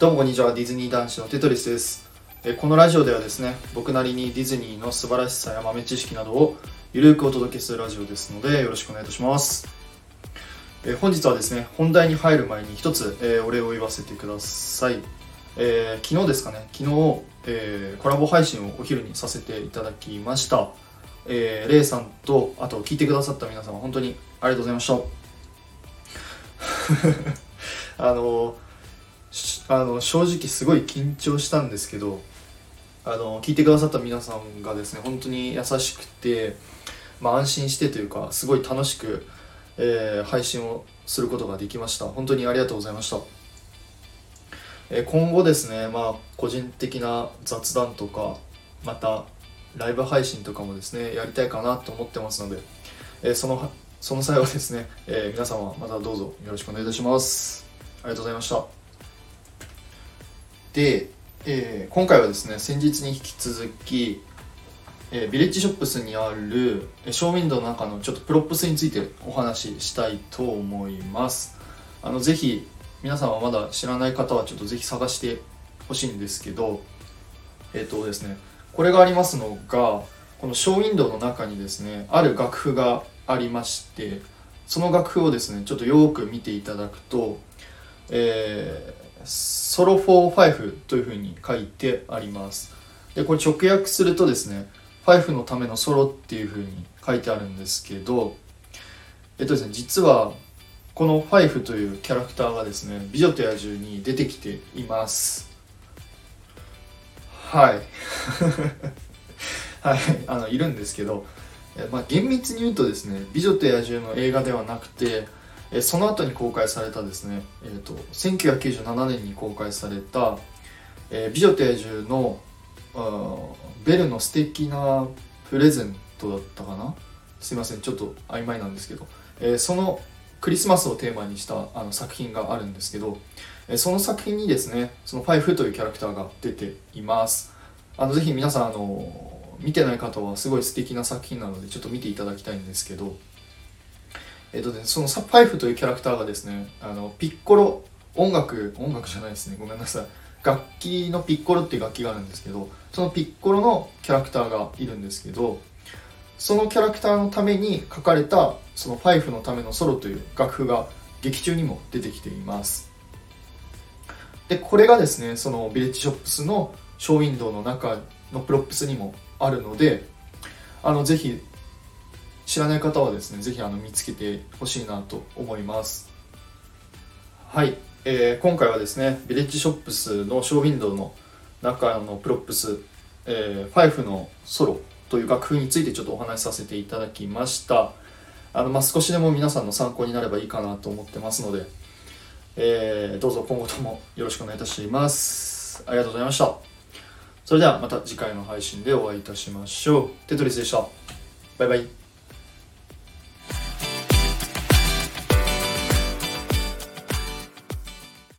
どうもこんにちは。ディズニー男子のテトリスです。えこのラジオではですね僕なりにディズニーの素晴らしさや豆知識などをゆるくお届けするラジオですのでよろしくお願いいたします。え本日はですね本題に入る前に一つ、えーお礼を言わせてください、えー昨日ですかね昨日、えーコラボ配信をお昼にさせていただきました。えーレイさんとあと聞いてくださった皆様本当にありがとうございました。あのしあの正直すごい緊張したんですけどあの聞いてくださった皆さんがですね本当に優しくて、まあ、安心してというかすごい楽しく、えー配信をすることができました。本当にありがとうございました、えー今後ですねまあ個人的な雑談とかまたライブ配信とかもですねやりたいかなと思ってますので、えーそのその際はですね、え皆様またどうぞよろしくお願いいたします。ありがとうございました。で、えー今回はですね先日に引き続き、えービレッジショップスにあるショーウィンドウの中のちょっと props についてお話ししたいと思います。あのぜひ皆さんはまだ知らない方はちょっとぜひ探してほしいんですけどえっ、とですねこれがありますのがこのショーウィンドウの中にですねある楽譜がありましてその楽譜をですねちょっとよく見ていただくと、えーソロ4 5というふうに書いてあります。でこれ直訳するとですね5のためのソロっていうふうに書いてあるんですけどえっとですね実はこの5というキャラクターがですね「美女と野獣」に出てきています。はい。はい。あのいるんですけどまあ、厳密に言うとですね「美女と野獣」の映画ではなくてえその後に公開されたですね、えー、と1997年に公開された「えー美女と野獣の」ベルの素敵なプレゼントだったかな？すいませんちょっと曖昧なんですけど、えーそのクリスマスをテーマにしたあの作品があるんですけど、えーその作品にですねそのファイフというキャラクターが出ています。あのぜひ皆さんあの見てない方はすごい素敵な作品なのでちょっと見ていただきたいんですけどえっとね、そのサファイフというキャラクターがですねあのピッコロ音楽音楽じゃないですね。ごめんなさい。楽器のピッコロっていう楽器があるんですけどそのピッコロのキャラクターがいるんですけどそのキャラクターのために書かれたそのファイフのためのソロという楽譜が劇中にも出てきています。でこれがですねそのビレッジショップスのショーウィンドウの中の props にもあるのであのぜひ知らない方はですねぜひあの見つけてほしいなと思います。はい、えー今回はですねビレッジショップスのショーウィンドウの中の props、えー、5のソロという楽譜についてちょっとお話しさせていただきました。あの、まあ、少しでも皆さんの参考になればいいかなと思ってますので、えーどうぞ今後ともよろしくお願いいたします。ありがとうございました。それではまた次回の配信でお会いいたしましょう。テトリスでした。バイバイ。